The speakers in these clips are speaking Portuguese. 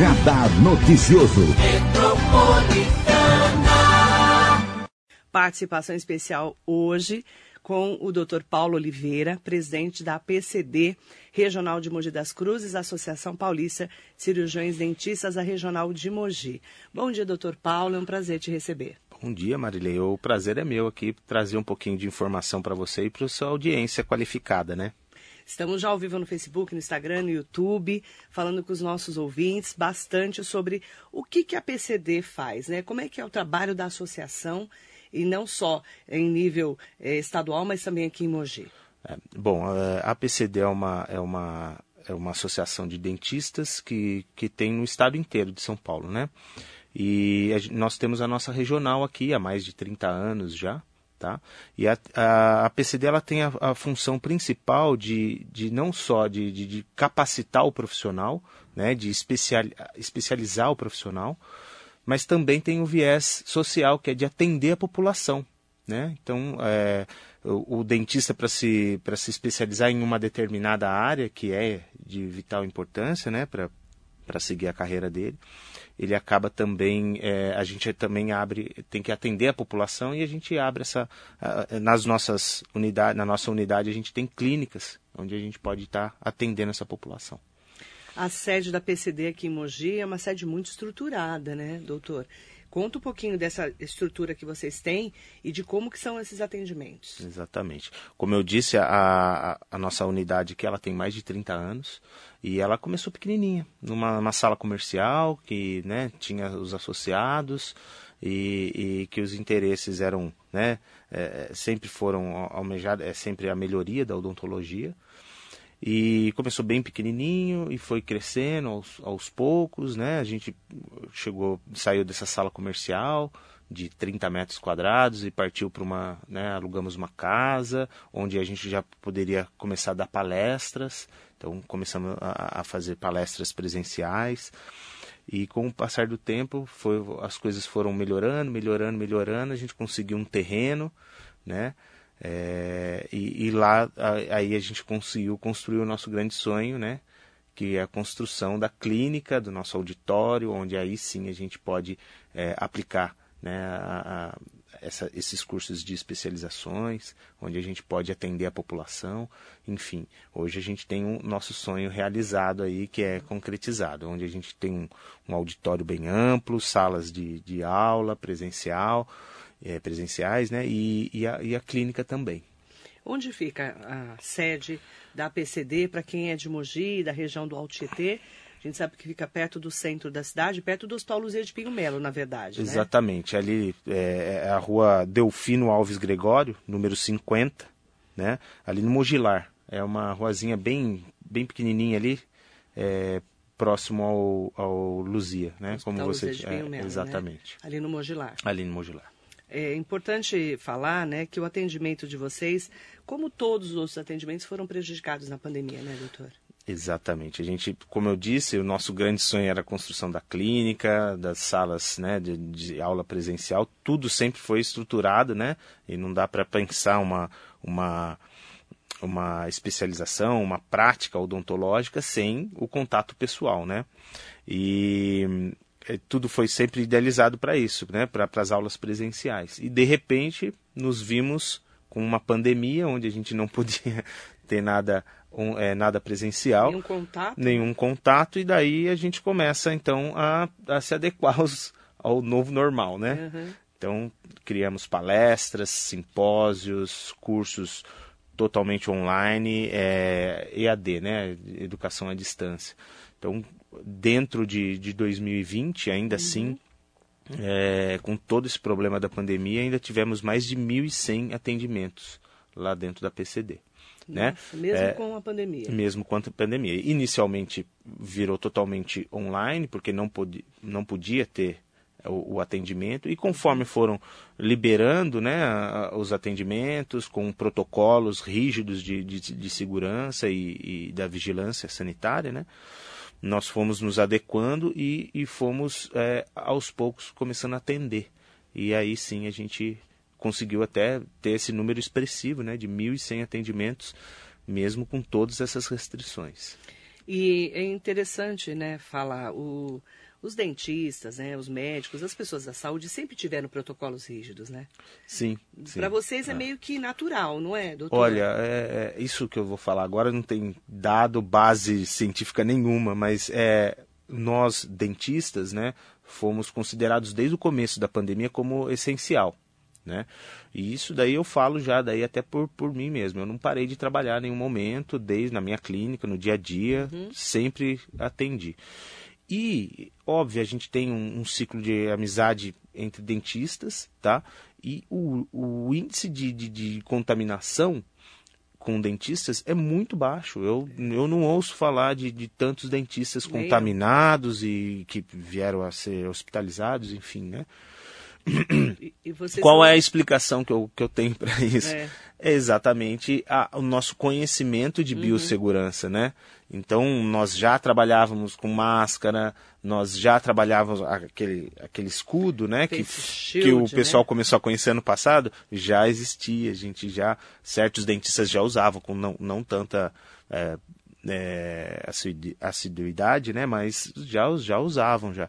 Radar Noticioso. Participação especial hoje com o Dr. Paulo Oliveira, presidente da PCD Regional de Mogi das Cruzes, Associação Paulista de Cirurgiões Dentistas, a Regional de Mogi. Bom dia, doutor Paulo, é um prazer te receber. Bom dia, Marilei. O prazer é meu aqui trazer um pouquinho de informação para você e para a sua audiência qualificada, né? Estamos já ao vivo no Facebook, no Instagram, no YouTube, falando com os nossos ouvintes bastante sobre o que, que a PCD faz, né? Como é que é o trabalho da associação e não só em nível eh, estadual, mas também aqui em Mogi. É, bom, a PCD é uma, é uma, é uma associação de dentistas que, que tem no estado inteiro de São Paulo, né? E nós temos a nossa regional aqui há mais de 30 anos já, tá? E a, a, a PCD ela tem a, a, função principal de, de não só de, de, de capacitar o profissional, né? De especial, especializar o profissional, mas também tem o viés social, que é de atender a população. Né? Então, é, o, o, dentista, para se, se especializar em uma determinada área, que é de vital importância né? para seguir a carreira dele, ele acaba também, é, a gente também abre, tem que atender a população e a gente abre essa, nas nossas unidades, na nossa unidade a gente tem clínicas onde a gente pode estar atendendo essa população. A sede da PCD aqui em Mogi é uma sede muito estruturada, né, doutor? Conta um pouquinho dessa estrutura que vocês têm e de como que são esses atendimentos. Exatamente. Como eu disse, a, a, nossa unidade aqui ela tem mais de 30 anos e ela começou pequenininha, numa sala comercial que né, tinha os associados e, e que os interesses eram, né, é, sempre foram almejados, é sempre a melhoria da odontologia. E começou bem pequenininho e foi crescendo aos, aos poucos, né? A gente chegou, saiu dessa sala comercial de 30 metros quadrados e partiu para uma, né, alugamos uma casa onde a gente já poderia começar a dar palestras. Então começamos a, a fazer palestras presenciais. E com o passar do tempo, foi, as coisas foram melhorando, melhorando, melhorando. A gente conseguiu um terreno, né? É, e, e, lá aí a gente conseguiu construir o nosso grande sonho, né? Que é a construção da clínica, do nosso auditório, onde aí sim a gente pode é, aplicar né, a, a, essa, esses cursos de especializações, onde a gente pode atender a população. Enfim, hoje a gente tem um nosso sonho realizado aí, que é concretizado, onde a gente tem um, um auditório bem amplo, salas de, de aula presencial, é, presenciais, né? E, e, a, e a clínica também. Onde fica a sede da APCD para quem é de Mogi, da região do Alto Tietê? A gente sabe que fica perto do centro da cidade, perto do Hospital Luzia de Pinho Melo, na verdade. Né? Exatamente. Né? Ali é, é, a rua Delfino Alves Gregório, número 50, né? ali no Mogilar. É uma ruazinha bem, bem pequenininha ali, é, próximo ao, ao Luzia, né? Hospital Como você Luzia de Pinho é, Melo, Exatamente. Né? Ali no Mogilar. Ali no Mogilar. É importante falar né, que o atendimento de vocês, como todos os outros atendimentos, foram prejudicados na pandemia, né, doutor? Exatamente. A gente, como eu disse, o nosso grande sonho era a construção da clínica, das salas né, de, de aula presencial. Tudo sempre foi estruturado, né? E não dá para pensar uma, uma, uma especialização, uma prática odontológica sem o contato pessoal, né? E tudo foi sempre idealizado para isso, né? para as aulas presenciais. E de repente nos vimos com uma pandemia onde a gente não podia ter nada, um, é, nada presencial. Nenhum contato. Nenhum contato, e daí a gente começa então a, a se adequar aos, ao novo normal, né? Uhum. Então criamos palestras, simpósios, cursos totalmente online, é, EAD, né? Educação à distância. Então dentro de, de 2020, ainda uhum. assim, é, com todo esse problema da pandemia, ainda tivemos mais de 1.100 atendimentos lá dentro da PCD. Nossa, né? Mesmo é, com a pandemia. Mesmo com a pandemia. Inicialmente virou totalmente online, porque não, podia, não podia ter o, o, atendimento, e conforme foram liberando né, os atendimentos com protocolos rígidos de, de, de segurança e, e da vigilância sanitária, né, nós fomos nos adequando e, e fomos é, aos poucos começando a atender. E aí sim a gente conseguiu até ter esse número expressivo né, de 1.100 atendimentos, mesmo com todas essas restrições. E é interessante, né, falar o, os dentistas, né, os médicos, as pessoas da saúde sempre tiveram protocolos rígidos, né? Sim. sim. Para vocês é, é, meio que natural, não é, doutor? Olha, é, é, isso que eu vou falar agora não tem dado base científica nenhuma, mas é, nós dentistas, né, fomos considerados desde o começo da pandemia como essencial. Né? E isso daí eu falo já daí até por, por mim mesmo. Eu não parei de trabalhar em nenhum momento, desde na minha clínica, no dia a dia, uhum. sempre atendi. E, óbvio, a gente tem um, um, ciclo de amizade entre dentistas, tá? E o, o índice de, de, de contaminação com dentistas é muito baixo. Eu, eu não ouço falar de, de tantos dentistas contaminados e que vieram a ser hospitalizados, enfim, né? E, e Qual é a explicação que eu, que eu tenho para isso? É. é, exatamente a, o nosso conhecimento de uhum. biossegurança, né? Então, nós já trabalhávamos com máscara, nós já trabalhávamos aquele, aquele escudo, né? que, shield, que o pessoal né? começou a conhecer ano passado, já existia, a gente já, certos dentistas já usavam, com não, não tanta é, é, assiduidade, né? Mas já, já usavam já.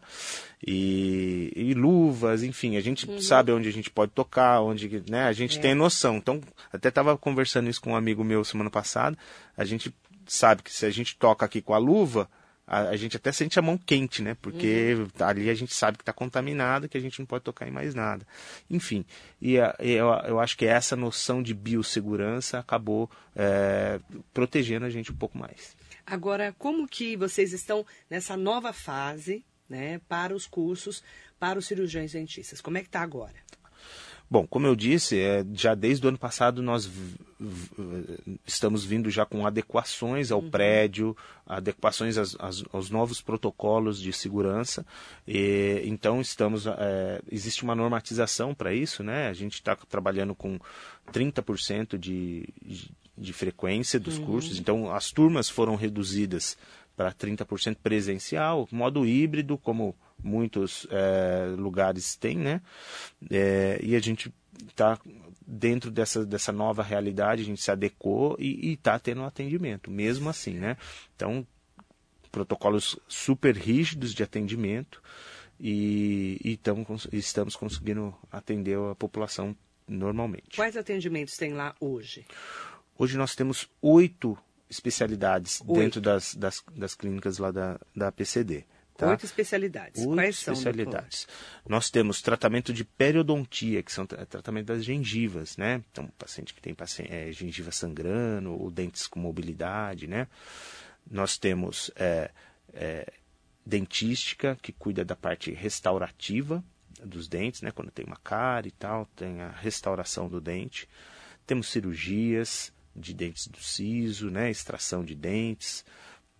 E, e luvas, enfim, a gente uhum. sabe onde a gente pode tocar, onde, né? A gente é. tem noção. Então, até estava conversando isso com um amigo meu semana passada. A gente sabe que se a gente toca aqui com a luva, a, a, gente até sente a mão quente, né? Porque uhum. ali a gente sabe que está contaminado, que a gente não pode tocar em mais nada. Enfim, e a, eu, eu acho que essa noção de biossegurança acabou é, protegendo a gente um pouco mais. Agora, como que vocês estão nessa nova fase, né, para os cursos para os cirurgiões dentistas? Como é que está agora? Bom, como eu disse, é, já desde o ano passado nós estamos vindo já com adequações ao uhum. prédio, adequações às, às, aos novos protocolos de segurança. E, então estamos, é, existe uma normatização para isso, né? A gente está trabalhando com 30% de, de, de frequência dos uhum. cursos. Então as turmas foram reduzidas para 30% presencial, modo híbrido, como muitos é, lugares têm, né? É, e a gente está dentro dessa, dessa nova realidade, a gente se adequou e está tendo um atendimento, mesmo assim, né? Então, protocolos super rígidos de atendimento e, e tamo, estamos conseguindo atender a população normalmente. Quais atendimentos tem lá hoje? Hoje nós temos oito especialidades oito. dentro das, das, das, clínicas lá da, da PCD. Tá? Oito especialidades. Oito Quais especialidades. São, Nós temos tratamento de periodontia, que são tratamento das gengivas, né? Então, paciente que tem é, gengiva sangrando, ou dentes com mobilidade, né? Nós temos é, é, dentística, que cuida da parte restaurativa dos dentes, né? Quando tem uma cárie e tal, tem a restauração do dente. Temos cirurgias de dentes do siso, né? Extração de dentes.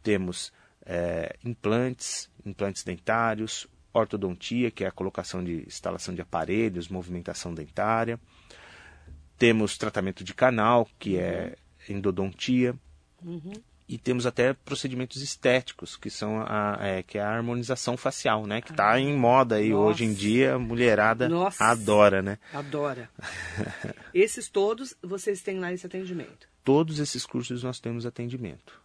Temos é, implantes, implantes dentários, ortodontia, que é a colocação de instalação de aparelhos, movimentação dentária. Temos tratamento de canal, que é endodontia. Uhum. E temos até procedimentos estéticos, que são a, é, que é a harmonização facial, né? Que está ah, em moda aí nossa. hoje em dia, a mulherada nossa. adora, né? Adora. esses todos vocês têm lá esse atendimento? Todos esses cursos nós temos atendimento.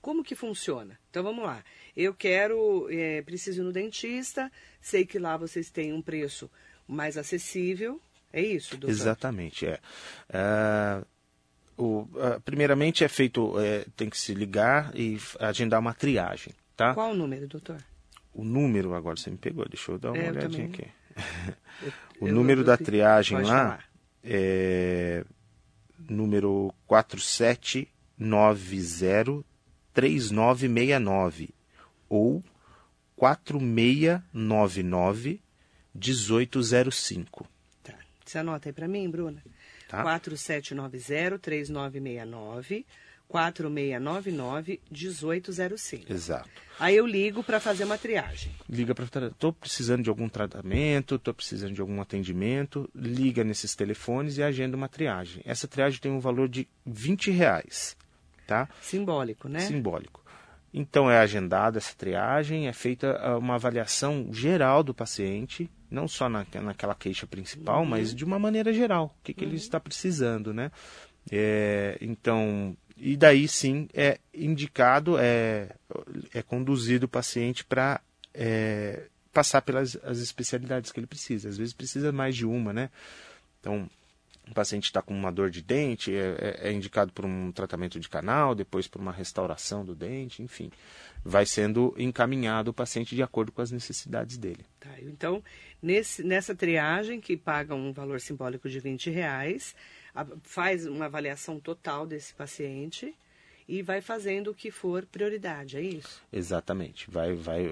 Como que funciona? Então vamos lá. Eu quero, é, preciso ir no dentista, sei que lá vocês têm um preço mais acessível. É isso, doutor? Exatamente, é. Uh, o, uh, primeiramente é feito, é, tem que se ligar e agendar uma triagem, tá? Qual o número, doutor? O número, agora você me pegou, deixa eu dar uma é, olhadinha aqui. o eu, número eu, da triagem lá falar. é número 4790 3969 ou 4699 1805. Tá. Você anota aí para mim, Bruna? Tá. 4790 3969 4699 1805. Exato. Aí eu ligo para fazer uma triagem. Liga para estou precisando de algum tratamento, estou precisando de algum atendimento, liga nesses telefones e agenda uma triagem. Essa triagem tem um valor de 20 reais. Tá? Simbólico, né? Simbólico. Então é agendada essa triagem, é feita ah, uma avaliação geral do paciente, não só na, naquela queixa principal, uhum. mas de uma maneira geral, o que, que uhum. ele está precisando, né? É, então E daí sim é indicado, é, é conduzido o paciente para é, passar pelas as especialidades que ele precisa. Às vezes precisa mais de uma, né? Então, o paciente está com uma dor de dente, é, é, é, indicado por um tratamento de canal, depois por uma restauração do dente, enfim. Vai sendo encaminhado o paciente de acordo com as necessidades dele. Tá, então, nesse, nessa triagem, que paga um valor simbólico de 20 reais, a, faz uma avaliação total desse paciente e vai fazendo o que for prioridade, é isso? Exatamente. Vai, vai,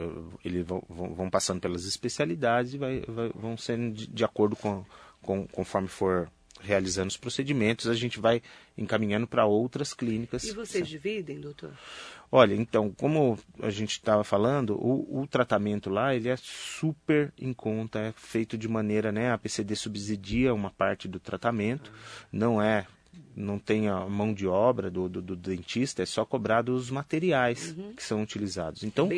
eles vão, vão passando pelas especialidades e vai, vai, vão sendo de, de acordo com, com, conforme for realizando os procedimentos, a gente vai encaminhando para outras clínicas. E vocês dividem, doutor? Olha, então, como a gente estava falando, o, o, tratamento lá ele é super em conta, é feito de maneira, né? A PCD subsidia uma parte do tratamento, ah. não é não tem a mão de obra do, do, do dentista, é só cobrado os materiais uhum. que são utilizados. Então,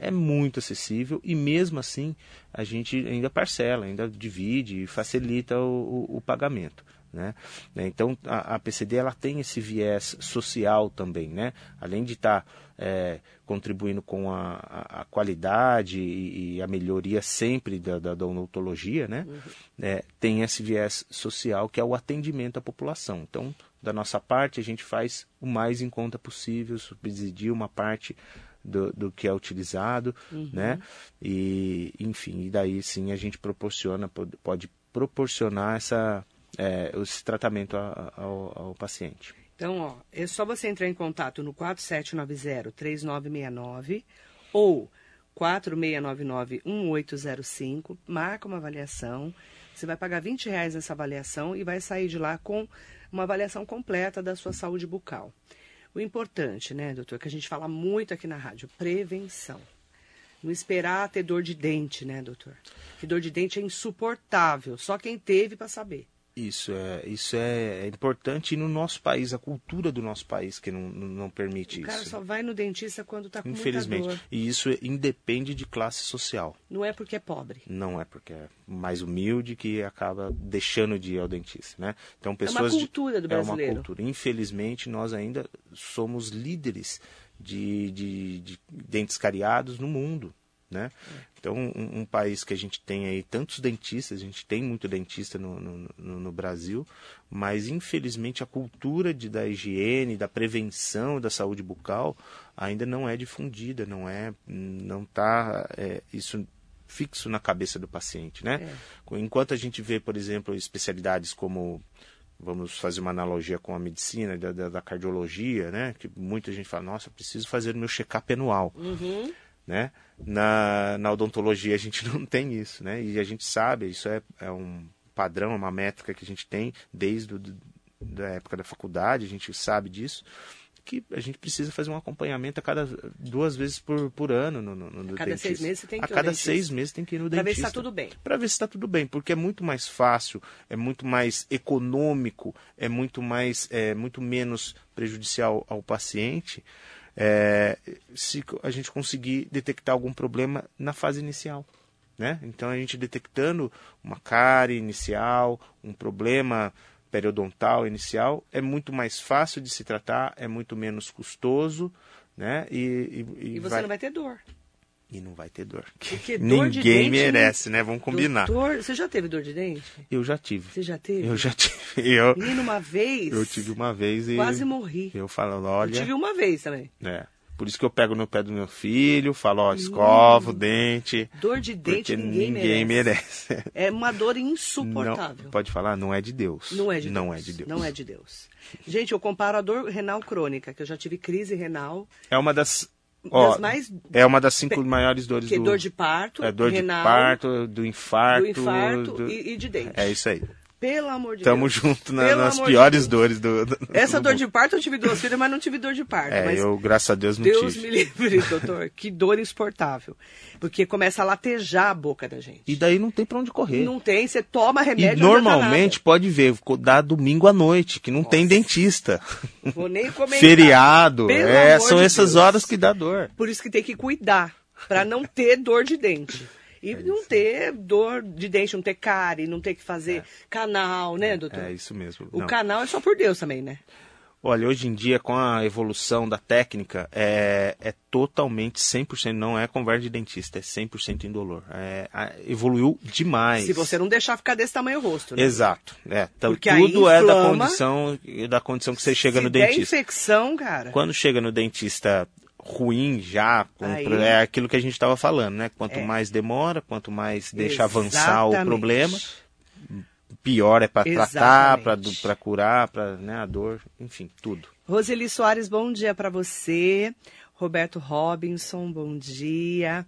é muito acessível e mesmo assim a gente ainda parcela, ainda divide e facilita o, o, o pagamento. Né? Então a, a, PCD ela tem esse viés social também, né? além de estar tá, é, contribuindo com a, a, a qualidade e, e, a melhoria sempre da, da, da odontologia, né? Uhum. É, tem esse viés social que é o atendimento à população. Então, da nossa parte, a gente faz o mais em conta possível, subsidia uma parte do, do que é utilizado, uhum. né? E, enfim, e daí sim a gente proporciona, pode, pode proporcionar essa é, esse tratamento ao, ao, paciente. Então, ó, é só você entrar em contato no 4790-3969 ou 4699-1805, marca uma avaliação, você vai pagar 20 reais nessa avaliação e vai sair de lá com uma avaliação completa da sua saúde bucal. O importante, né, doutor, que a gente fala muito aqui na rádio, prevenção. Não esperar ter dor de dente, né, doutor? Que dor de dente é insuportável, só quem teve para saber. Isso é, isso é importante no nosso país, a cultura do nosso país que não, não permite isso. O cara só vai no dentista quando está com Infelizmente. muita dor. E isso independe de classe social. Não é porque é pobre. Não é porque é mais humilde que acaba deixando de ir ao dentista, né? Então pessoas é uma cultura do brasileiro. É uma cultura. Infelizmente nós ainda somos líderes de, de, de dentes cariados no mundo. Né? Então, um, um, país que a gente tem aí tantos dentistas, a gente tem muito dentista no, no, no, no Brasil, mas infelizmente a cultura de, da higiene, da prevenção da saúde bucal ainda não é difundida, não é, não está é, isso fixo na cabeça do paciente, né? É. Enquanto a gente vê, por exemplo, especialidades como vamos fazer uma analogia com a medicina, da, da, da cardiologia, né? Que muita gente fala, nossa, preciso fazer o meu check-up anual. Uhum né? Na, na odontologia a gente não tem isso, né? E a gente sabe, isso é, é um padrão, uma métrica que a gente tem desde do, da época da faculdade, a gente sabe disso, que a gente precisa fazer um acompanhamento a cada duas vezes por, por ano no, no, no a cada dentista. seis meses você tem que a cada seis meses tem que ir no pra dentista. Para ver se está tudo bem. Para ver se está tudo bem, porque é muito mais fácil, é muito mais econômico, é muito mais, é muito menos prejudicial ao paciente é, se a gente conseguir detectar algum problema na fase inicial. Né? Então a gente detectando uma cárie inicial, um problema periodontal inicial, é muito mais fácil de se tratar, é muito menos custoso, né? E, e, e você vai... não vai ter dor. E não vai ter dor. Porque dor Ninguém de dente, merece, né? Vamos combinar. Doutor, você já teve dor de dente? Eu já tive. Você já teve? Eu já tive. Eu, Menino, uma vez? Eu tive uma vez e... Quase morri. Eu falo, olha... Eu tive uma vez também. É. Por isso que eu pego no pé do meu filho, falo, ó, escova hum, o dente. Dor de dente ninguém, ninguém merece. merece. É uma dor insuportável. Não, pode falar, não é de Deus. Não é de não Deus. É de Deus. Não é de Deus. Gente, eu comparo a dor renal crônica, que eu já tive crise renal. É uma das Ó, mais... É uma das cinco maiores dores que do... dor de parto, é dor renal, de parto, do infarto... Do infarto do... E, e, de dente. É isso aí. Pelo amor de Tamo Deus. junto na, nas piores de dores do, do, Essa dor de parto eu tive duas filhas, mas não tive dor de parto. É, eu, graças a Deus, não Deus tive. Deus me livre, doutor. que dor insuportável. Porque começa a latejar a boca da gente. E daí não tem pra onde correr. Não tem, você toma remédio. E normalmente, pode ver, dá domingo à noite, que não Nossa. tem dentista. Vou nem comentar. Feriado. É, são de essas Deus. horas que dá dor. Por isso que tem que cuidar, para não ter dor de dente. E é não ter dor de dente, não ter cárie, não ter que fazer é. canal, né, doutor? É isso mesmo. O não. canal é só por Deus também, né? Olha, hoje em dia, com a evolução da técnica, é, é totalmente 100%, não é conversa de dentista, é 100% indolor. É, evoluiu demais. Se você não deixar ficar desse tamanho o rosto, né? Exato. É, então, Porque tudo é da inflama. condição, da condição que você chega no dentista. infecção, cara. Quando chega no dentista ruim já, é aquilo que a gente estava falando, né? Quanto É. mais demora, quanto mais deixa avançar o Exatamente. problema, pior é para tratar, Exatamente. para curar, para né, a dor, enfim, tudo. Roseli Soares, bom dia para você. Roberto Robinson, bom dia.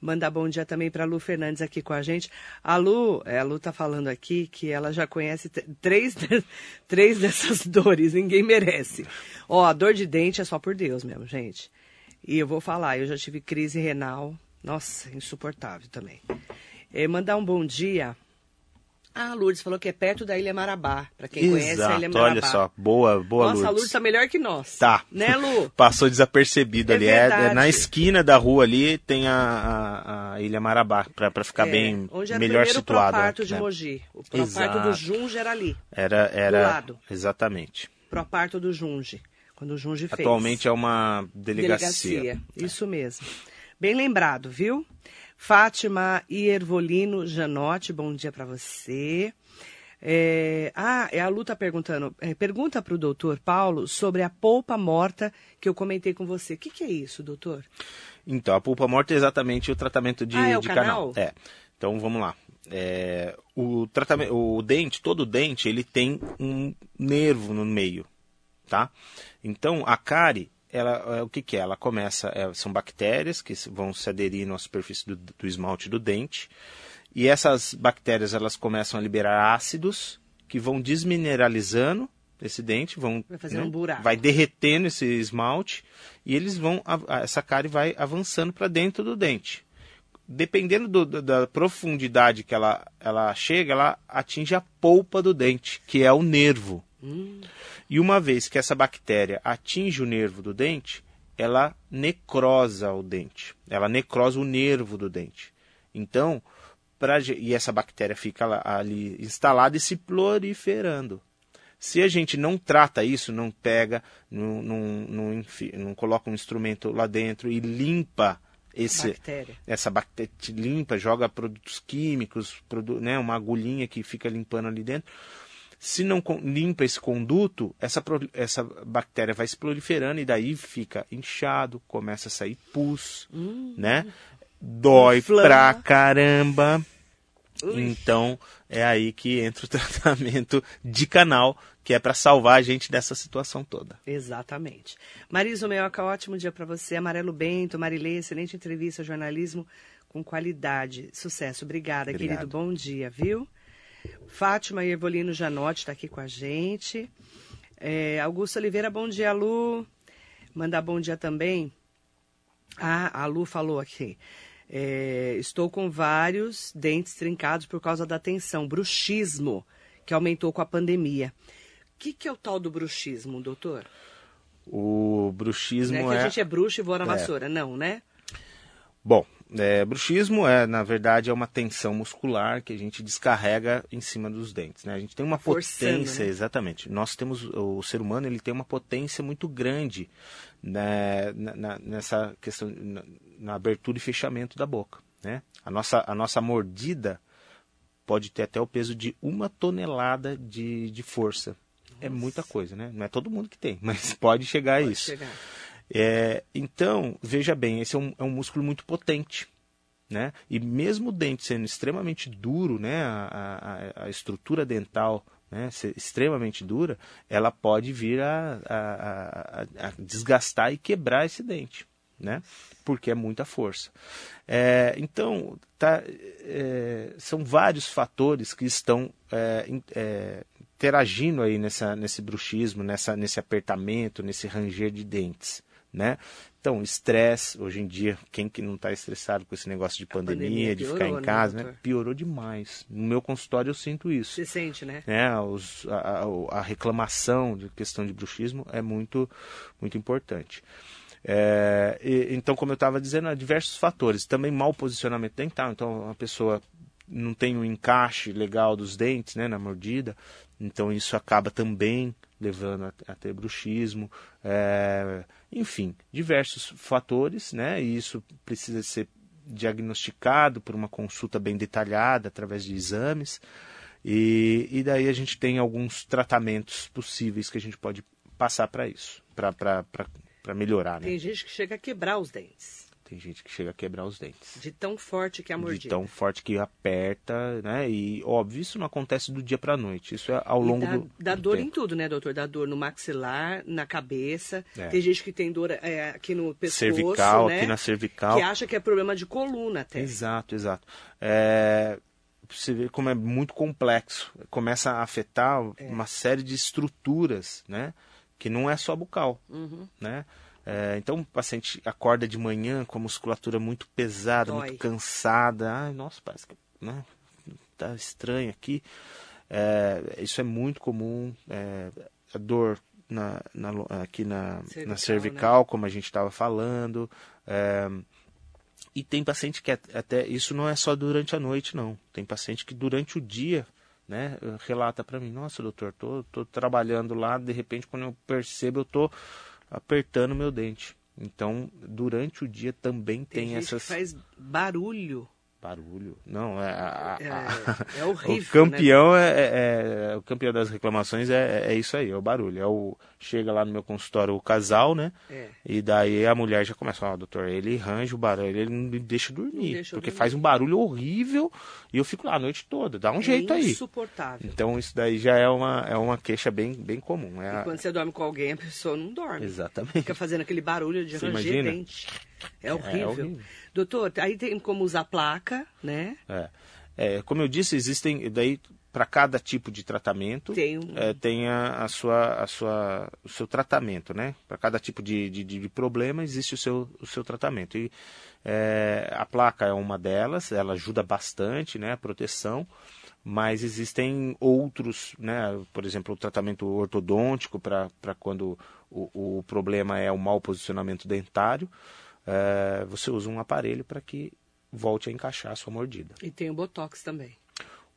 Mandar bom dia também para Lu Fernandes aqui com a gente. A Lu, é, a Lu tá falando aqui que ela já conhece três, três dessas dores, ninguém merece. Ó, a dor de dente é só por Deus mesmo, gente. E eu vou falar, eu já tive crise renal, nossa, insuportável também. É, mandar um bom dia. Ah, a Lourdes falou que é perto da Ilha Marabá. Para quem conhece a Ilha Exato, Marabá. olha só, boa, boa Nossa, a Lourdes. Lourdes tá melhor que nós. Tá. Né, Lu? Passou desapercebido É ali. É, é na esquina da rua ali tem a, a, a Ilha Marabá, para ficar É, bem onde era melhor o primeiro situado. proparto de né? Mogi. O proparto Exato. do Junge era ali. Era, era Do lado. exatamente. Proparto do Junge. Quando o Junge fez. Atualmente é uma delegacia. Isso mesmo. Bem lembrado, viu? Fátima Iervolino Janotti, bom dia para você. É, ah, é a Lu tá perguntando. é, pergunta para o doutor Paulo sobre a polpa morta que eu comentei com você. O que, que é isso, doutor? Então, a pulpa morta é exatamente o tratamento de, Ah, é o de canal? É. Então, vamos lá. É, o tratamento, o dente, todo dente, ele tem um nervo no meio, tá? Então, a cárie, ela, é, o que, que é? Ela começa, é, são bactérias que vão se aderir na superfície do, do esmalte do dente, e essas bactérias, elas começam a liberar ácidos que vão desmineralizando esse dente, vão Vai fazer um buraco. vai derretendo esse esmalte e eles vão essa cárie vai avançando para dentro do dente. Dependendo do- da profundidade que ela, ela chega, ela atinge a polpa do dente, que é o nervo. E uma vez que essa bactéria atinge o nervo do dente, ela necrosa o dente. Ela necrosa o nervo do dente. Então, pra, e essa bactéria fica ali instalada e se proliferando. Se a gente não trata isso, não pega, não, não, não, não coloca um instrumento lá dentro e limpa esse, Bactéria. essa bactéria, limpa, joga produtos químicos, produ, né, uma agulhinha que fica limpando ali dentro. Se não limpa esse conduto, essa, essa bactéria vai se proliferando e daí fica inchado, começa a sair pus, né? Dói Inflama. pra caramba. Ui. Então é aí que entra o tratamento de canal, que é para salvar a gente dessa situação toda. Exatamente. Marisa Meoca, ótimo dia para você. Amarelo Bento, Marilê, excelente entrevista, jornalismo com qualidade. Sucesso. Obrigada, Obrigado. querido. Bom dia, viu? Fátima Ervolino Janotti está aqui com a gente. É, Augusto Oliveira, bom dia, Lu. Mandar bom dia também. Ah, a Lu falou aqui. É, estou com vários dentes trincados por causa da tensão, bruxismo, que aumentou com a pandemia. O que, que é o tal do bruxismo, doutor? O bruxismo Não é que é. a gente é bruxo e voa na é. vassoura, não, né? Bom, é, bruxismo é, na verdade, é uma tensão muscular que a gente descarrega em cima dos dentes. Né? A gente tem uma Forçando, potência, né? exatamente. Nós temos, o ser humano ele tem uma potência muito grande né, na- nessa questão, na, na abertura e fechamento da boca. Né? A, nossa, a nossa mordida pode ter até o peso de uma tonelada de, de força. É muita coisa, né? Não é todo mundo que tem, mas pode chegar a Pode isso. chegar. É, então, veja bem, esse é um, é um músculo muito potente. Né? E mesmo o dente sendo extremamente duro, né? a, a, a estrutura dental né? extremamente dura, ela pode vir a, a, a- desgastar e quebrar esse dente. Né? Porque é muita força. É, então, tá, é, são vários fatores que estão é, é, interagindo aí nessa, nesse bruxismo, nessa, nesse apertamento, nesse ranger de dentes. Né? Então, estresse, hoje em dia, quem que não está estressado com esse negócio de pandemia, pandemia de ficar em né, casa, né? doutor? Piorou demais. No meu consultório eu sinto isso Você sente, né? né, os- a, a- reclamação de questão de bruxismo é muito, muito importante. É, e- então, como eu estava dizendo, há diversos fatores. Também mau posicionamento dental. Então, a pessoa não tem um encaixe legal dos dentes né, na mordida. Então isso acaba também levando a, a ter bruxismo, é, enfim, diversos fatores, né? E isso precisa ser diagnosticado por uma consulta bem detalhada através de exames. E, e daí a gente tem alguns tratamentos possíveis que a gente pode passar para isso, para melhorar. Né? Tem gente que chega a quebrar os dentes. Tem gente que chega a quebrar os dentes. De tão forte que é a mordida. De tão forte que aperta, né? E, óbvio, isso não acontece do dia para noite. Isso é ao longo dá, do Dá do dor tempo. em tudo, né, doutor? Dá dor no maxilar, na cabeça. É. Tem gente que tem dor é, aqui no pescoço, cervical, né? aqui na cervical. Que acha que é problema de coluna até. Exato, exato. É, você vê como é muito complexo. Começa a afetar É. uma série de estruturas, né? Que não é só bucal, Uhum. né? É, então o paciente acorda de manhã com a musculatura muito pesada, Dói. muito cansada. Ai, nossa, parece que né, tá estranho aqui. É, isso é muito comum. É, a dor na, na aqui na Cervical, na cervical, como a gente estava falando. É, e tem paciente que at- até isso não é só durante a noite, não. Tem paciente que durante o dia, né, relata para mim: Nossa, doutor, tô, tô trabalhando lá, de repente quando eu percebo eu tô apertando meu dente. Então, durante o dia também Tem, tem, gente essas que faz barulho. Barulho. Não, é, a- a- É, é horrível, o campeão é, é- é- o campeão das reclamações é, é isso aí, é o barulho. É o chega lá no meu consultório o casal, né? né? É. E daí a mulher já começa, ó, doutor, ele arranja o barulho, ele não me deixa dormir, deixa porque dormir. faz um barulho horrível e eu fico lá a noite toda, dá um jeito é aí. insuportável. Então isso daí já é uma, é uma queixa bem, bem comum. É E a- quando você dorme com alguém, a pessoa não dorme. Exatamente. Fica fazendo aquele barulho de Você ranger imagina? dente. É horrível. horrível. Doutor, aí tem como usar placa, né? É. É, como eu disse, existem daí para cada tipo de tratamento Tem um- é, tem a, a sua, a sua, o seu tratamento, né? Para cada tipo de, de, de problema existe o seu, o seu tratamento. E é, a placa é uma delas, ela ajuda bastante, né? A proteção, mas existem outros, né? Por exemplo, o tratamento ortodôntico para quando o, o problema é o mau posicionamento dentário. É, você usa um aparelho para que volte a encaixar a sua mordida. E tem o Botox também.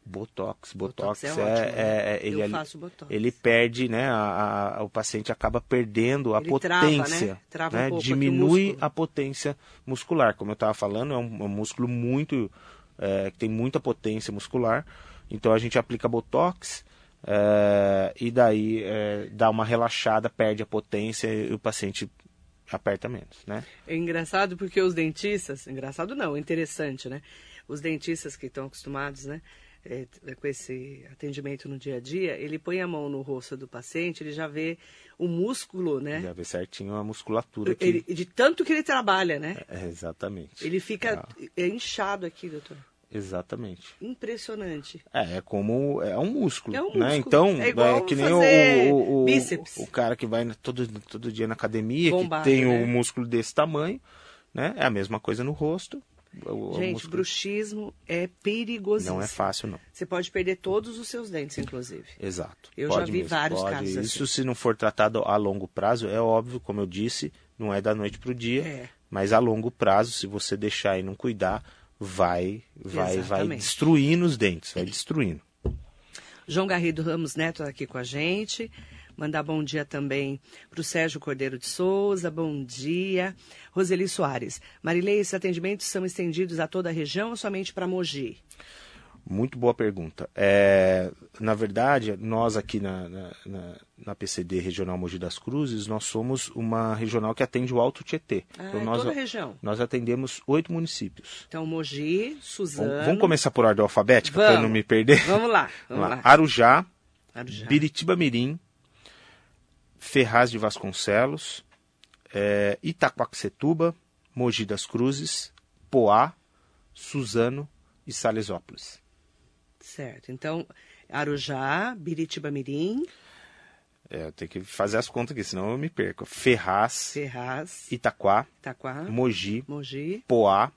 Botox, Botox Botox, é é, ótimo, é- né? é- ele, Eu ali- faço Botox. ele perde, né? A, a- o paciente acaba perdendo a Ele trava, potência, né? Trava um né, pouco aqui o diminui a potência muscular. Como eu estava falando, é um, é um músculo muito é, que tem muita potência muscular. Então a gente aplica Botox é, e daí é, dá uma relaxada, perde a potência e o paciente aperta menos, né? É engraçado porque os dentistas, engraçado não, é interessante, né? Os dentistas que estão acostumados, né, é, com esse atendimento no dia a dia, ele põe a mão no rosto do paciente, ele já vê o músculo, né? Já vê certinho a musculatura aqui. Ele, de tanto que ele trabalha, né? É, exatamente. Ele fica Ah, inchado aqui, doutor. Exatamente. Impressionante. É, é como. É um músculo. É um né? músculo. Então, É igual que nem o, o, o, bíceps. o cara que vai todo, todo dia na academia, Bombado, que tem né? o músculo desse tamanho, né? É a mesma coisa no rosto. O, o Gente, músculo bruxismo é perigosíssimo. não é fácil, não. Você pode perder todos os seus dentes, inclusive. Exato. Eu já vi vários pode. casos Isso assim. se não for tratado a longo prazo, é óbvio, como eu disse, não é da noite para o dia, É. mas a longo prazo, se você deixar e não cuidar, vai, vai, vai Exatamente. destruindo os dentes, vai destruindo. João Garrido Ramos Neto tá aqui com a gente. Mandar bom dia também para o Sérgio Cordeiro de Souza, bom dia. Roseli Soares. Marilei, esses atendimentos são estendidos a toda a região ou somente para Mogi? Muito boa pergunta. É, na verdade, nós aqui na, na, na- PCD Regional Mogi das Cruzes, nós somos uma regional que atende o Alto Tietê. Ah, Então, é nós, toda a região. nós atendemos oito municípios. Então, Mogi, Suzano. Vamos, vamos começar por ordem alfabética, para não me perder? Vamos lá, vamos Vamos lá. lá. Arujá, Arujá. Biritiba Mirim, Ferraz de Vasconcelos, é, Itaquaquecetuba, Mogi das Cruzes, Poá, Suzano e Salesópolis. Certo. Então, Arujá, Biritiba Mirim, É, eu tenho que fazer as contas aqui, senão eu me perco. Ferraz, Ferraz, Itaquá, Itaquá, Mogi, Mogi. Poá,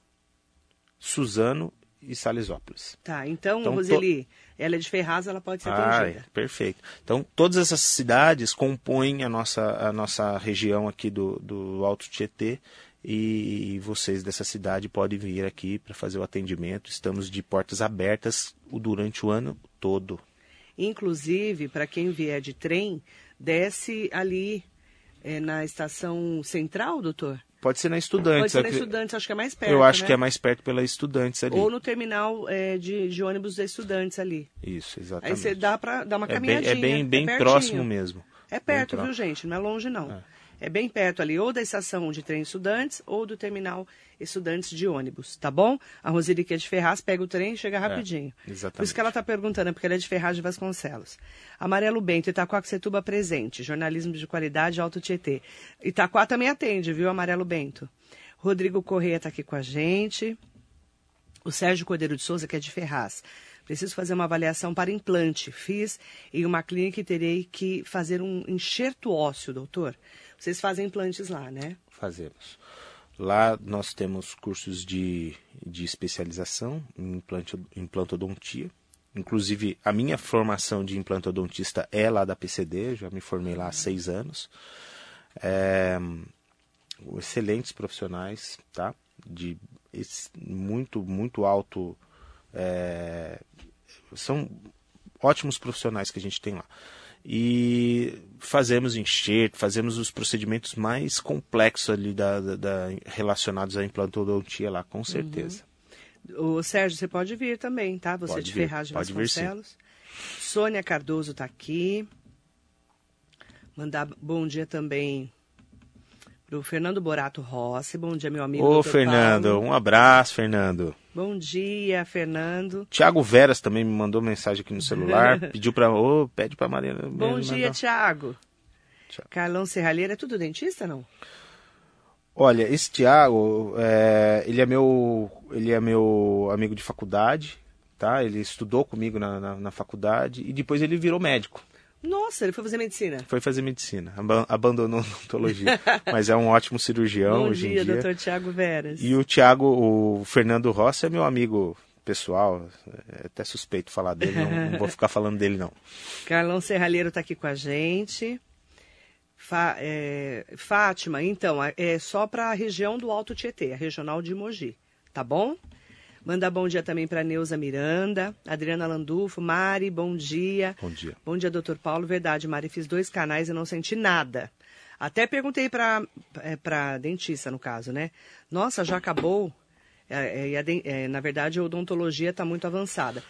Suzano e Salesópolis. Tá, então, Então, to- Roseli, ela é de Ferraz, ela pode ser Ah, atendida. é, perfeito. Então, todas essas cidades compõem a nossa, a nossa região aqui do, do Alto Tietê e vocês dessa cidade podem vir aqui para fazer o atendimento. Estamos de portas abertas durante o ano todo. Inclusive, para quem vier de trem, desce ali é, na estação central, doutor? Pode ser na Estudantes. Pode ser na Estudantes, acho que é mais perto. Eu acho né? que é mais perto pela Estudantes ali. Ou no terminal é, de, de ônibus da Estudantes ali. Isso, Aí exatamente. você dá para dar uma é bem, caminhadinha. é bem, bem pertinho. próximo mesmo. É perto, Bem viu, gente? Não é longe, não. É. bem perto ali, ou da estação de trem Estudantes, ou do terminal Estudantes de ônibus, tá bom? A Roseli, que é de Ferraz, pega o trem e chega rapidinho. Por isso exatamente. que ela está perguntando, é porque ela é de Ferraz de Vasconcelos. Amarelo Bento, Itacoaxetuba presente, jornalismo de qualidade, Alto Tietê. Itaquá também atende, viu, Amarelo Bento? Rodrigo Correia está aqui com a gente. O Sérgio Cordeiro de Souza, que é de Ferraz. Preciso fazer uma avaliação para implante. Fiz em uma clínica e terei que fazer um enxerto ósseo, doutor. Vocês fazem implantes lá, né? Fazemos. Lá nós temos cursos de, de especialização em implante, implantodontia. Inclusive, a minha formação de implantodontista é lá da PCD, já me formei lá há seis anos. É, excelentes profissionais, tá? De esse- muito, muito alto. É, são ótimos profissionais que a gente tem lá. E fazemos enxerto, fazemos os procedimentos mais complexos ali da, da- da- relacionados à implantodontia lá, com certeza. O Sérgio, você pode vir também, tá? Você Pode de vir, Ferraz de pode vir. Vasconcelos. Sônia Cardoso está aqui. Mandar bom dia também para o Fernando Borato Rossi. Bom dia, meu amigo. Ô. Fernando, Paulo. um abraço, Fernando. Bom dia, Fernando. Tiago Veras também me mandou mensagem aqui no celular, pediu para, ô, pede para Mariana. Bom dia. Tiago. Carlão Serralheira, é tudo dentista, não? Olha, esse Tiago, é, ele é meu, ele é meu amigo de faculdade, tá? Ele estudou comigo na, na, na faculdade e depois ele virou médico. Nossa, ele foi fazer medicina. Foi fazer medicina, aba- abandonou a odontologia, mas é um ótimo cirurgião Bom hoje dia, em dia. doutor Tiago Veras. E o Tiago, o Fernando Rossi é meu amigo pessoal, é até suspeito falar dele, não, não vou ficar falando dele não. Carlão Serralheiro está aqui com a gente. Fa- é, Fátima, então, é só para a região do Alto Tietê, a regional de Mogi, tá bom? Manda bom dia também para Neuza Miranda, Adriana Landulfo, Mari, bom dia. Bom dia. Bom dia, doutor Paulo. Verdade, Mari, fiz dois canais e não senti nada. Até perguntei para para dentista, no caso, né? Nossa, já acabou. É, é, é, na verdade, a odontologia está muito avançada.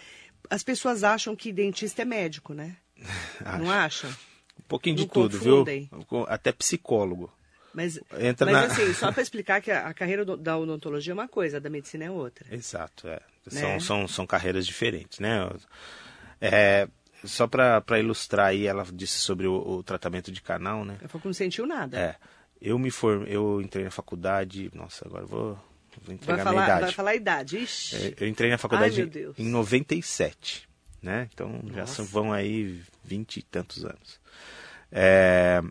As pessoas acham que dentista é médico, né? Não acham? Um pouquinho de Não tudo, confundem. viu? Até psicólogo. Mas, Entra mas na- assim, só para explicar que a, a carreira do- da odontologia é uma coisa, a da medicina é outra. Exato, é. Né? São, são, são carreiras diferentes, né? É, só para ilustrar aí, ela disse sobre o, o tratamento de canal, né? Eu falei que não sentiu nada. É, eu me formei, eu entrei na faculdade, nossa, agora vou, vou vai, entregar falar, minha vai idade. falar a idade. Ixi. É, Eu entrei na Ai, faculdade Deus. em 97, né? Então já são, vão aí vinte e tantos anos. É,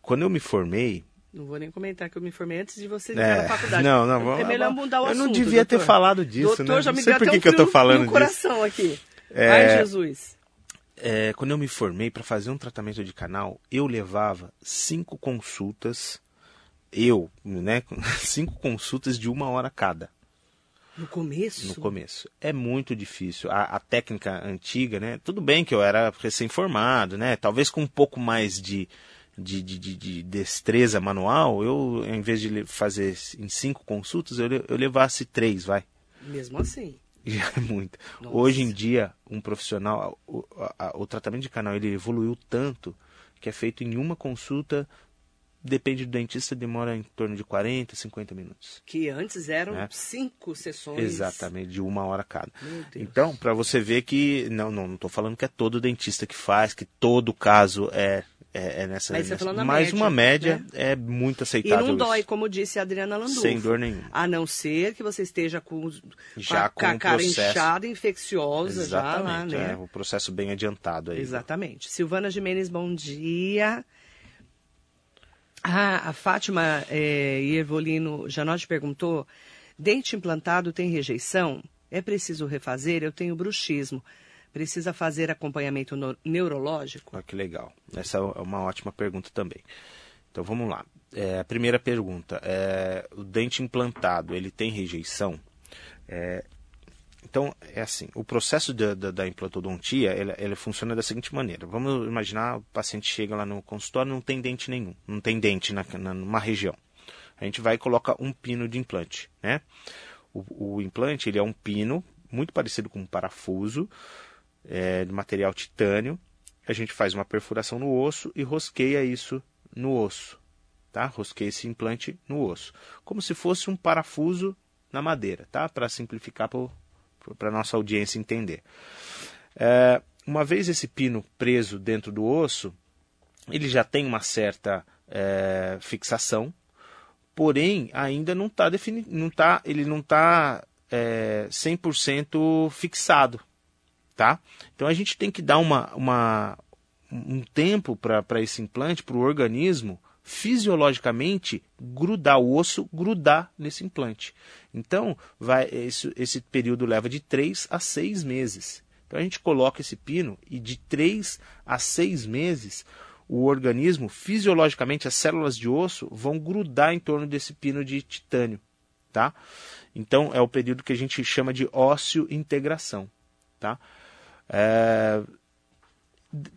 quando eu me formei, Não vou nem comentar que eu me formei antes de você É, entrar na faculdade. não, não, É vamos- melhor mudar o eu assunto. não devia ter doutor. falado disso, doutor, né? já Não me sei deu por que um que eu tô falando no disso. coração aqui. É. Ai, Jesus. é, quando eu me formei para fazer um tratamento de canal, eu levava cinco consultas, eu, né? Cinco consultas de uma hora cada. No começo? no começo. É muito difícil. A, a técnica antiga, né? Tudo bem que eu era recém-formado, né? Talvez com um pouco mais de, de, de, de- de destreza manual, eu, em vez de fazer em cinco consultas, eu, eu levasse três, vai. Mesmo assim. Já é muito. Nossa. Hoje em dia, um profissional, o, a- o tratamento de canal ele evoluiu tanto que é feito em uma consulta. Depende do dentista, demora em torno de 40, 50 minutos. Que antes eram É. cinco sessões. Exatamente, de uma hora cada. Então, para você ver que. Não, não estou falando que é todo dentista que faz, que todo caso é, é, é nessa. Mas tá nessa- mas média, uma média né? é muito E aceitável. não dói, isso. como disse a Adriana Landulfo. Sem dor nenhuma. A não ser que você esteja com, Já a, com a cara processo. inchada, infecciosa já lá, Exatamente, né? é o processo bem adiantado aí. Exatamente. Silvana Jimenez, bom dia. Ah, a Fátima eh, Iervolino Janotti perguntou: dente implantado tem rejeição? É preciso refazer? Eu tenho bruxismo. Precisa fazer acompanhamento neurológico? Olha que legal. Essa é uma ótima pergunta também. Então vamos lá. É, a primeira pergunta: é, o dente implantado ele tem rejeição? É, Então, é assim, o processo da, da, da implantodontia, ele, funciona da seguinte maneira. Vamos imaginar, o paciente chega lá no consultório não tem dente nenhum, não tem dente na, na, numa região. A gente vai e coloca um pino de implante, né? O, o implante, ele é um pino, muito parecido com um parafuso, é, de material titânio. A gente faz uma perfuração no osso e rosqueia isso no osso, tá? Rosqueia esse implante no osso, como se fosse um parafuso na madeira, tá? Para simplificar para a nossa audiência entender. É, uma vez esse pino preso dentro do osso, ele já tem uma certa é, fixação, porém ainda não está definido, tá, ele não está é, 100% fixado, tá? Então a gente tem que dar uma, uma um tempo para esse implante, para o organismo, fisiologicamente grudar o osso, grudar nesse implante. Então, vai, esse, esse período leva de 3 a 6 meses. Então a gente coloca esse pino e de 3 a 6 meses o organismo, fisiologicamente, as células de osso vão grudar em torno desse pino de titânio. Tá? Então é o período que a gente chama de ósseo integração. Tá? É,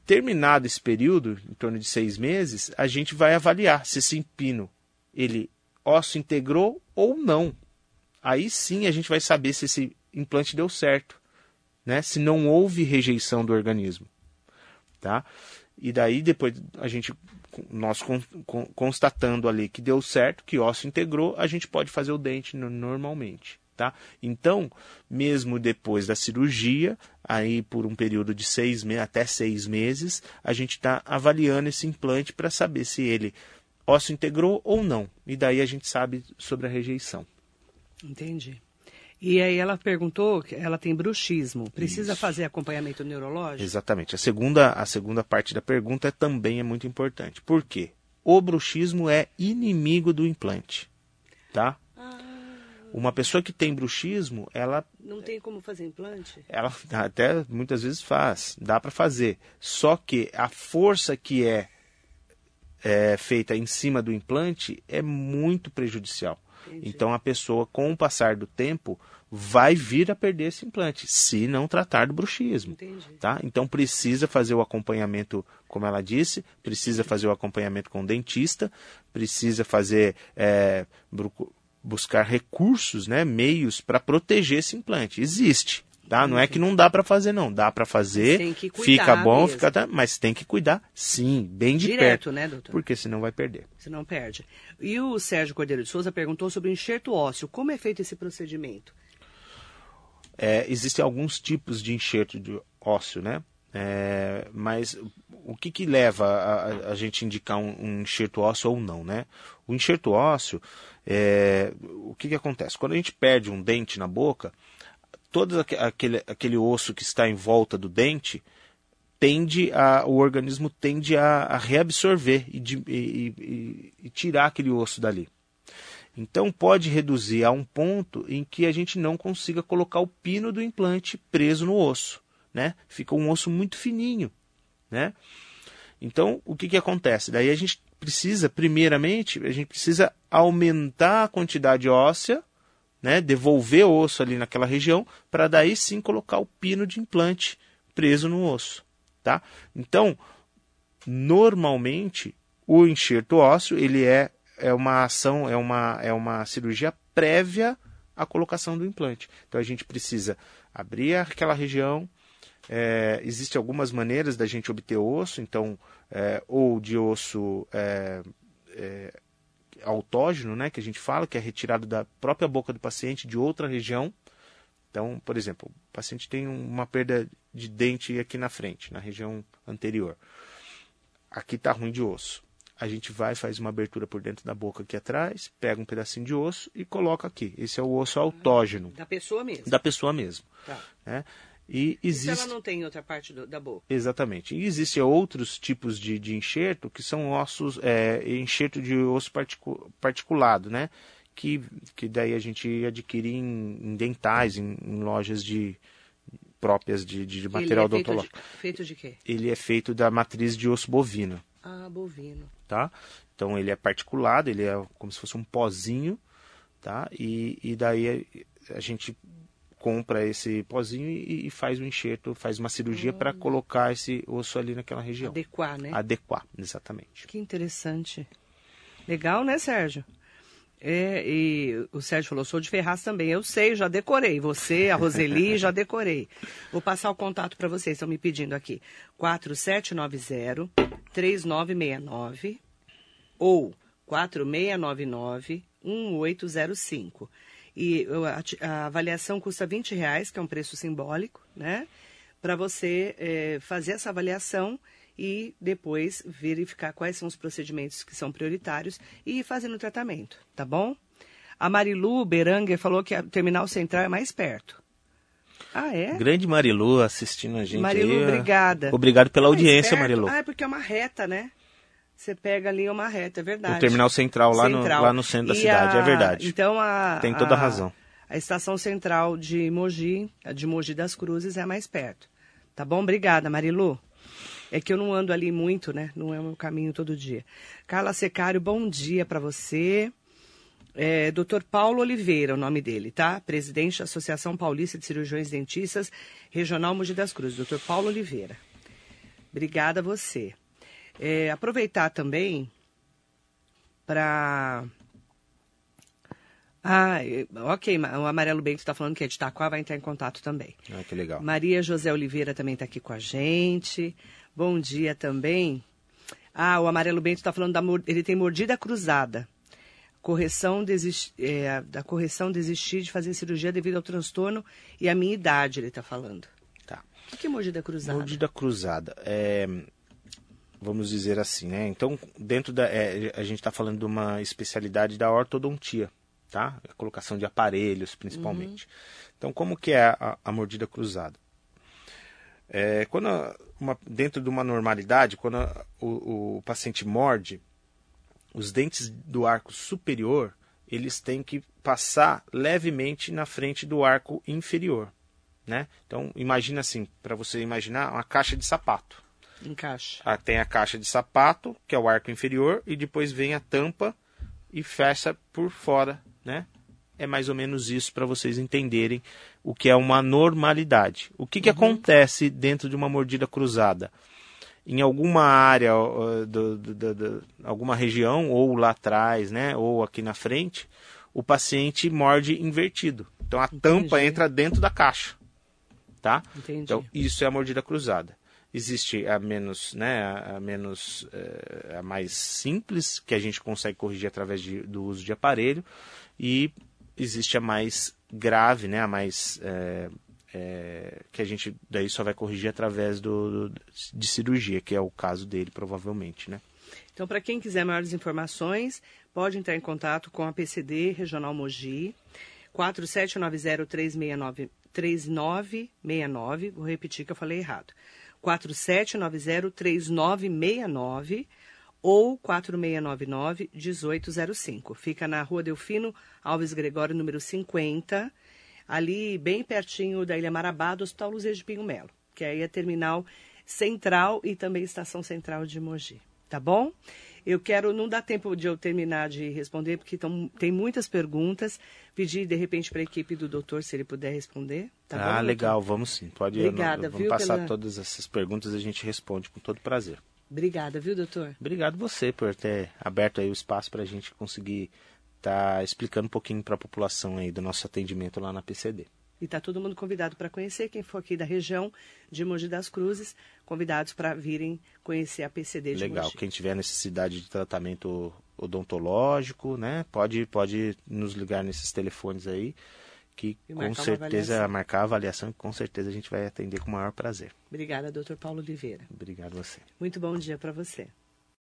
terminado esse período, em torno de seis meses, a gente vai avaliar se esse pino ele osso integrou ou não. Aí sim a gente vai saber se esse implante deu certo, né? Se não houve rejeição do organismo, tá? E daí depois a gente nós constatando ali que deu certo, que osso integrou, a gente pode fazer o dente normalmente. Tá? Então, mesmo depois da cirurgia, aí por um período de seis até seis meses, a gente está avaliando esse implante para saber se ele osso integrou ou não. E daí a gente sabe sobre a rejeição. Entendi. E aí ela perguntou que ela tem bruxismo. Precisa Isso. fazer acompanhamento neurológico? Exatamente. A segunda, a segunda parte da pergunta também é muito importante. Por quê? O bruxismo é inimigo do implante. Tá? Uma pessoa que tem bruxismo, ela. Não tem como fazer implante? Ela até muitas vezes faz, dá para fazer. Só que a força que é, é, feita em cima do implante é muito prejudicial. Entendi. Então a pessoa, com o passar do tempo, vai vir a perder esse implante, se não tratar do bruxismo. Entendi. Tá? Então precisa fazer o acompanhamento, como ela disse, precisa fazer o acompanhamento com o dentista, precisa fazer é, buscar recursos, né, meios para proteger esse implante. Existe, tá? Não é que não dá para fazer não, dá para fazer, fica bom, mesmo. fica, mas tem que cuidar, sim, bem de Direto, perto, né, doutor? Porque senão vai perder. Senão perde. E o Sérgio Cordeiro de Souza perguntou sobre o enxerto ósseo. Como é feito esse procedimento? É, existem alguns tipos de enxerto de ósseo, né? É, mas o que, que leva a, a gente indicar um, um, enxerto ósseo ou não, né? O enxerto ósseo, é, o que, que acontece? Quando a gente perde um dente na boca, todo aquele, aquele osso que está em volta do dente tende a, o organismo tende a, a reabsorver e, de, e, e, e tirar aquele osso dali. Então pode reduzir a um ponto em que a gente não consiga colocar o pino do implante preso no osso né? Fica um osso muito fininho, né? Então, o que, que acontece? Daí a gente precisa, primeiramente, a gente precisa aumentar a quantidade óssea, né? Devolver osso ali naquela região, para daí sim colocar o pino de implante preso no osso, tá? Então, normalmente, o enxerto ósseo, ele é, é uma ação, é uma, é uma cirurgia prévia à colocação do implante. Então, a gente precisa abrir aquela região, é, Existem algumas maneiras da gente obter osso, então, é, ou de osso é, é, autógeno, né, que a gente fala, que é retirado da própria boca do paciente de outra região. Então, por exemplo, o paciente tem uma perda de dente aqui na frente, na região anterior. Aqui está ruim de osso. A gente vai, faz uma abertura por dentro da boca aqui atrás, pega um pedacinho de osso e coloca aqui. Esse é o osso autógeno. Da pessoa mesmo. Da pessoa mesmo. Tá. Né? E existe... ela não tem outra parte do, da boca. Exatamente. E existem outros tipos de, de enxerto que são ossos, é, enxerto de osso particu... particulado, né? Que, que daí a gente adquire em, em dentais, em, em, lojas de próprias de, de material Ele é odontológico. Feito de, feito de quê? Ele é feito da matriz de osso bovino. Ah, bovino. Tá? Então ele é particulado, ele é como se fosse um pozinho, tá? E, e daí a gente compra esse pozinho e, e faz o enxerto, faz uma cirurgia para Hum. colocar esse osso ali naquela região. Adequar, né? Adequar, exatamente. Que interessante. Legal, né, Sérgio? É, e o Sérgio falou, sou de Ferraz também. Eu sei, já decorei. Você, a Roseli, já decorei. Vou passar o contato para vocês, estão me pedindo aqui. 4790-3969 ou 4699-1805. E a, avaliação custa 20 reais, que é um preço simbólico, né? Para você eh, fazer essa avaliação e depois verificar quais são os procedimentos que são prioritários e ir fazendo o tratamento, tá bom? A Marilu Beranger falou que a Terminal Central é mais perto. Ah, é? Grande Marilu assistindo a gente Marilu, aí. obrigada. Obrigado pela Mais audiência? Marilu. Ah, é porque é uma reta, né? Você pega ali uma reta, é verdade. O terminal central lá, Central. No, lá no centro da E cidade, a- é verdade. Então a Tem toda a a- razão. A estação central de Mogi, a de Mogi das Cruzes, é mais perto. Tá bom? Obrigada, Marilu. É que eu não ando ali muito, né? Não é o meu caminho todo dia. Carla Secário, bom dia para você. É, Dr. Paulo Oliveira, o nome dele, tá? Presidente da Associação Paulista de Cirurgiões Dentistas, Regional Mogi das Cruzes. Dr. Paulo Oliveira. Obrigada a você. É, aproveitar também para. Ah, ok, o Amarelo Bento está falando que é de Itaquá, vai entrar em contato também. Ah, que legal. Maria José Oliveira também está aqui com a gente. Bom dia também. Ah, o Amarelo Bento está falando da ele tem mordida cruzada. Correção é, da correção desistir de fazer cirurgia devido ao transtorno e à minha idade, ele está falando. Tá. O que é mordida cruzada? Mordida cruzada. É, vamos dizer assim, né? Então, dentro da. é, a gente está falando de uma especialidade da ortodontia, tá? A colocação de aparelhos, principalmente. Então, como que é a, a mordida cruzada? É, quando a- uma- dentro de uma normalidade, quando a- o, o paciente morde, os dentes do arco superior eles têm que passar levemente na frente do arco inferior, né? Então imagina assim, para você imaginar uma caixa de sapato. Ah, Tem a caixa de sapato, que é o arco inferior, e depois vem a tampa e fecha por fora, né? É mais ou menos isso para vocês entenderem o que é uma normalidade. O que, que acontece dentro de uma mordida cruzada? Em alguma área, do, do- do- alguma região, ou lá atrás, né? Ou aqui na frente, o paciente morde invertido. Então a tampa Entendi. entra dentro da caixa, tá? Entendi. Então, isso é a mordida cruzada. Existe a menos, né, a, a menos, eh, a mais simples, que a gente consegue corrigir através de- do uso de aparelho, e existe a mais grave, né, a mais, eh, eh, que a gente daí só vai corrigir através do, do- de cirurgia, que é o caso dele, provavelmente, né. Então, para quem quiser maiores informações, pode entrar em contato com a PCD Regional Mogi, 4790-3969, vou repetir que eu falei errado, 4790-3969 ou 4699-1805. Fica na Rua Delfino Alves Gregório, número 50, ali bem pertinho da Ilha Marabá, do Hospital Luzia de Pinho Melo, que aí é terminal central e também estação central de Mogi. Tá bom? Eu quero, não dá tempo de eu terminar de responder, porque tão, tem muitas perguntas. Pedir, de repente, para a equipe do doutor, se ele puder responder. Tá bom, ah, doutor? legal, vamos sim. Pode Obrigada, vamos viu, passar pela- todas essas perguntas e a gente responde com todo prazer. Obrigada, viu, doutor? Obrigado você por ter aberto aí o espaço para a gente conseguir estar explicando um pouquinho para a população aí do nosso atendimento lá na PCD. E está todo mundo convidado para conhecer. Quem for aqui da região de Mogi das Cruzes, convidados para virem conhecer a PCD de Legal. Mogi. Quem tiver necessidade de tratamento odontológico, né, pode pode nos ligar nesses telefones aí, que com certeza avaliação. marcar a avaliação, que com certeza a gente vai atender com o maior prazer. Obrigada, doutor Paulo Oliveira. Obrigado a você. Muito bom dia para você.